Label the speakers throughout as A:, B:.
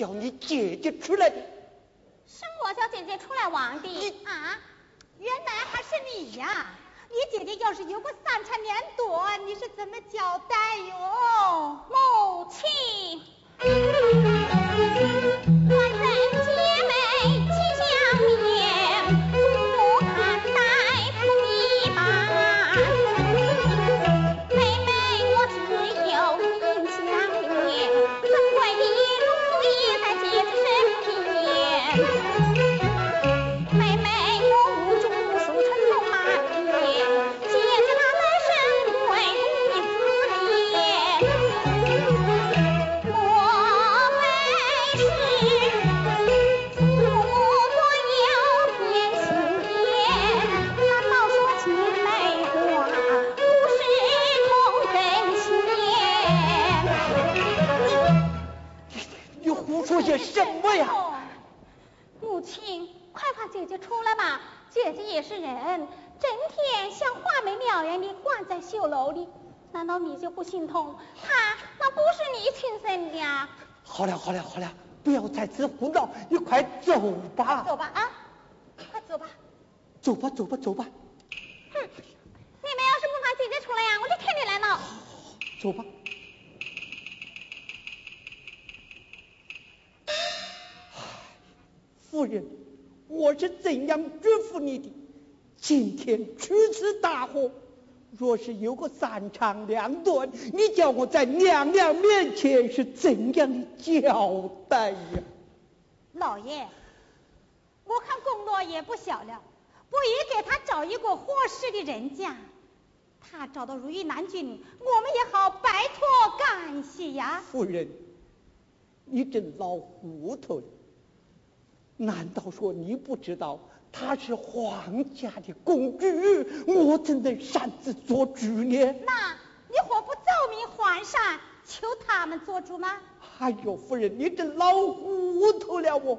A: 叫你姐姐出来的。
B: 是我叫姐姐出来玩的
C: 啊！原来还是你呀！你姐姐要是有个三长两短，你是怎么交代哟？
B: 母亲，
A: 些什么呀？
B: 母亲，快放姐姐出来吧！姐姐也是人，整天像画眉鸟一样的关在绣楼里，难道你就不心痛？她那不是你亲生的呀！
A: 好了好了好了，不要在此胡闹，你快走吧。
C: 走吧啊，快走吧。
A: 走吧走吧走吧。
B: 哼，你们要是不放姐姐出来呀，我就天天来闹。
A: 走吧。人，我是怎样嘱咐你的？今天出此大祸，若是有个三长两短，你叫我在娘娘面前是怎样的交代呀？
C: 老爷，我看公罗也不小了，不宜给他找一个合适的人家。他找到如意郎君，我们也好摆脱干系呀。
A: 夫人，你真老糊涂了。难道说你不知道她是皇家的公主？我怎能擅自做主呢？
C: 那你何不奏明皇上，求他们做主吗？
A: 哎呦，夫人，你这老糊涂了我。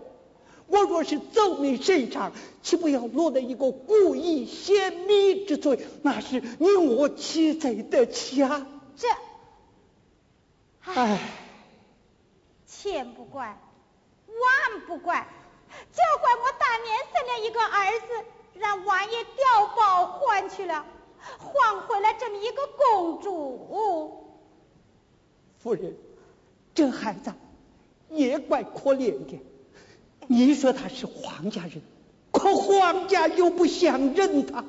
A: 我若是奏明圣上，岂不要落得一个故意泄密之罪？那是你我岂贼得起啊？
C: 这，
A: 唉，
C: 千不怪，万不怪。就怪我当年生了一个儿子，让王爷调包换去了，换回来这么一个公主。
A: 夫人，这孩子也怪可怜的。你说他是皇家人，可皇家又不想认他。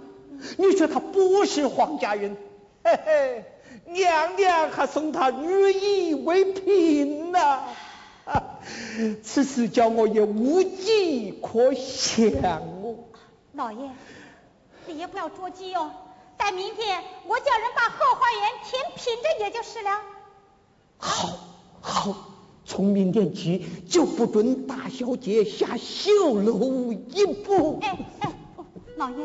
A: 你说他不是皇家人，嘿嘿，娘娘还送他如意为嫔呢。此事叫我也无计可想哦。
C: 老爷，你也不要着急哦，待明天我叫人把后花园填平着也就是了。
A: 好，好，从明天起就不准大小姐下绣楼一步。
C: 哎哎，老爷。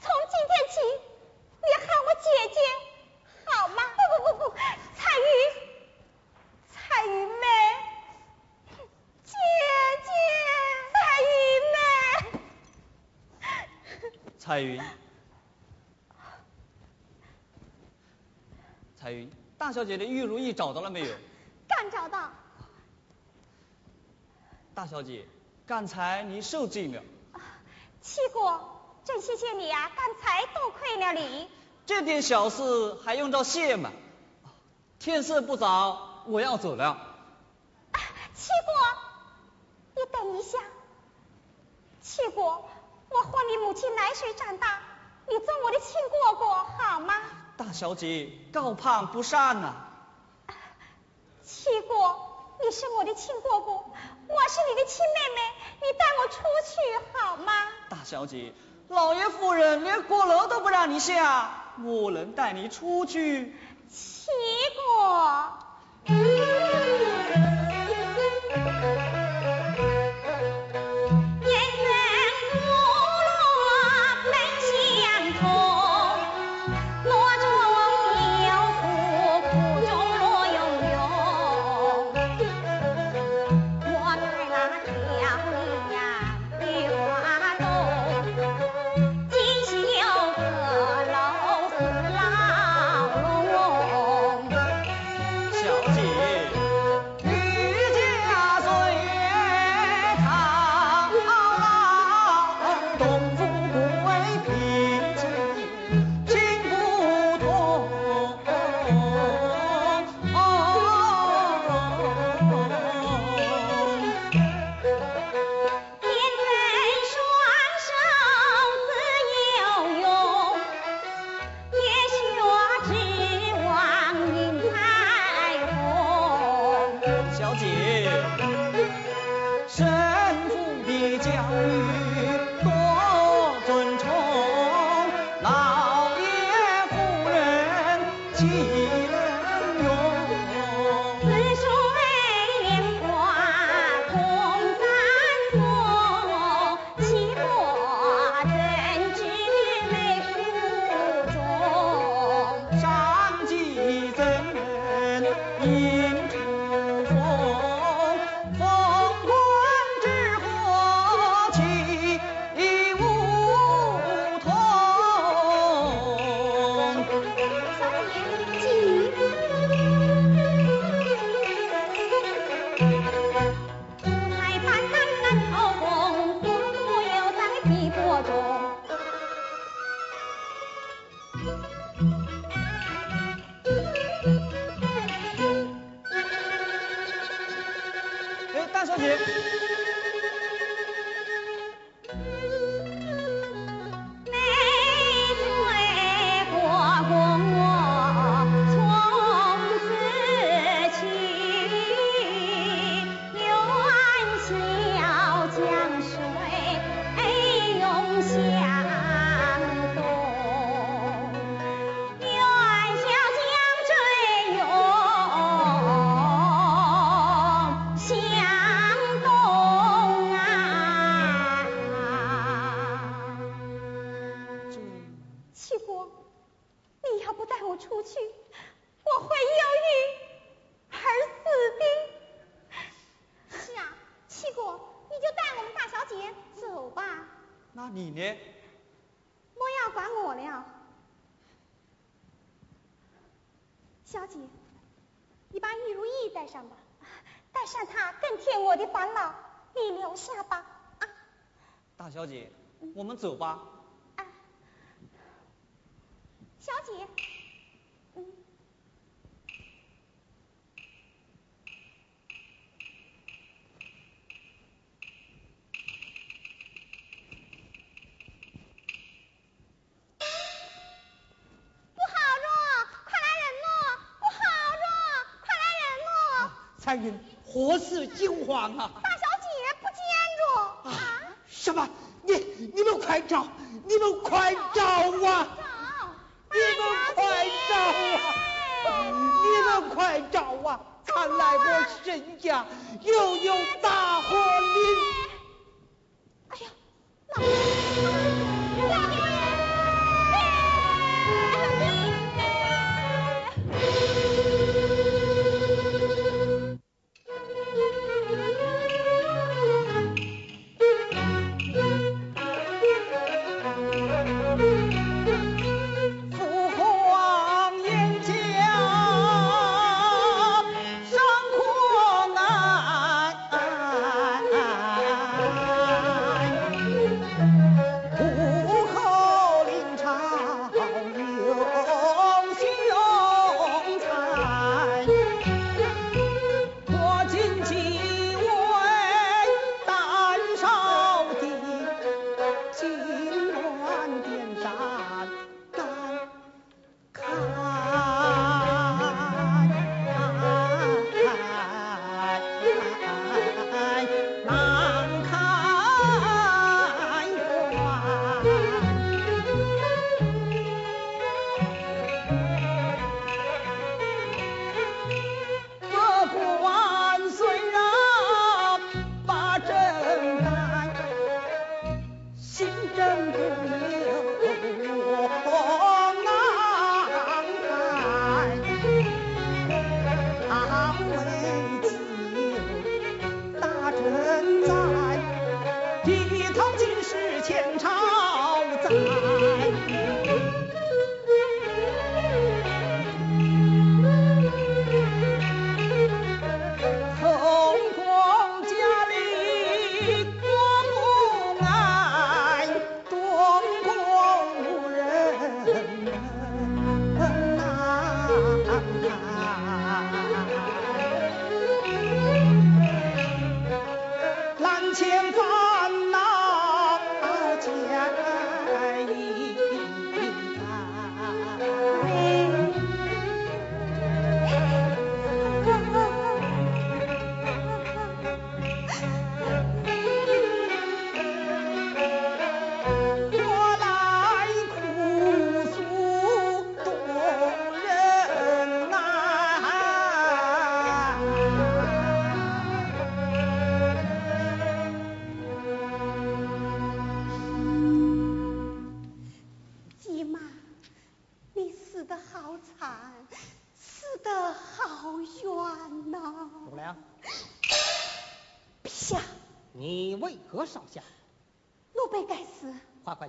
C: 从今天起，你喊我姐姐好吗？不不不不，彩云，彩云妹，姐姐，彩云妹，
D: 彩云，彩云，大小姐的玉如意找到了没有？
C: 刚找到。
D: 大小姐，刚才您受惊了。
C: 七哥，真谢谢你啊！刚才多亏了你。
D: 这点小事还用着谢吗？天色不早，我要走了。
C: 七哥，你等一下。七哥，我和你母亲奶水长大，你做我的亲哥哥好吗？
D: 大小姐，高攀不善啊。
C: 七哥。你是我的亲哥哥，我是你的亲妹妹，你带我出去好吗？
D: 大小姐，老爷夫人连阁楼都不让你下，我能带你出去。小姐。
C: 神父的教育七姑，
D: 你就带我们大。小姐走吧。那你呢？莫要管，我了。
C: 小姐，你把玉如意带上吧，带上她更添我的
A: 烦
C: 恼。你留下吧，啊。
E: 大小姐，我们走吧。
C: 小姐，
A: 云，何事惊慌啊？
C: 大小姐不见着。
A: 啊？什么？你你们快找！你们快找啊！
C: 找！
A: 你们快找啊！
C: 你们快找啊！看来我沈家又有大祸临。
D: 哎呀，老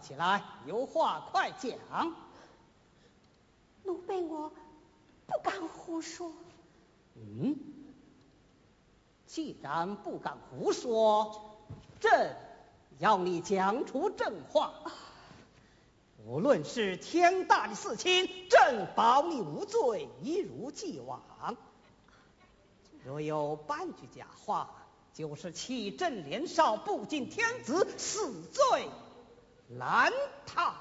C: 起来，有话快讲。
D: 奴婢我不敢胡说。
C: 嗯，既然不敢胡说，朕要你讲出正话。无论是天大的事情，朕保你无罪，一如既往。若有半句假话，就是弃朕年少，不敬天子，死罪。难逃。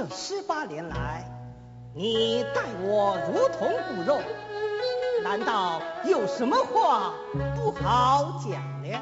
C: 这十八年来，你待我如同骨肉，难道有什么话不好讲呢？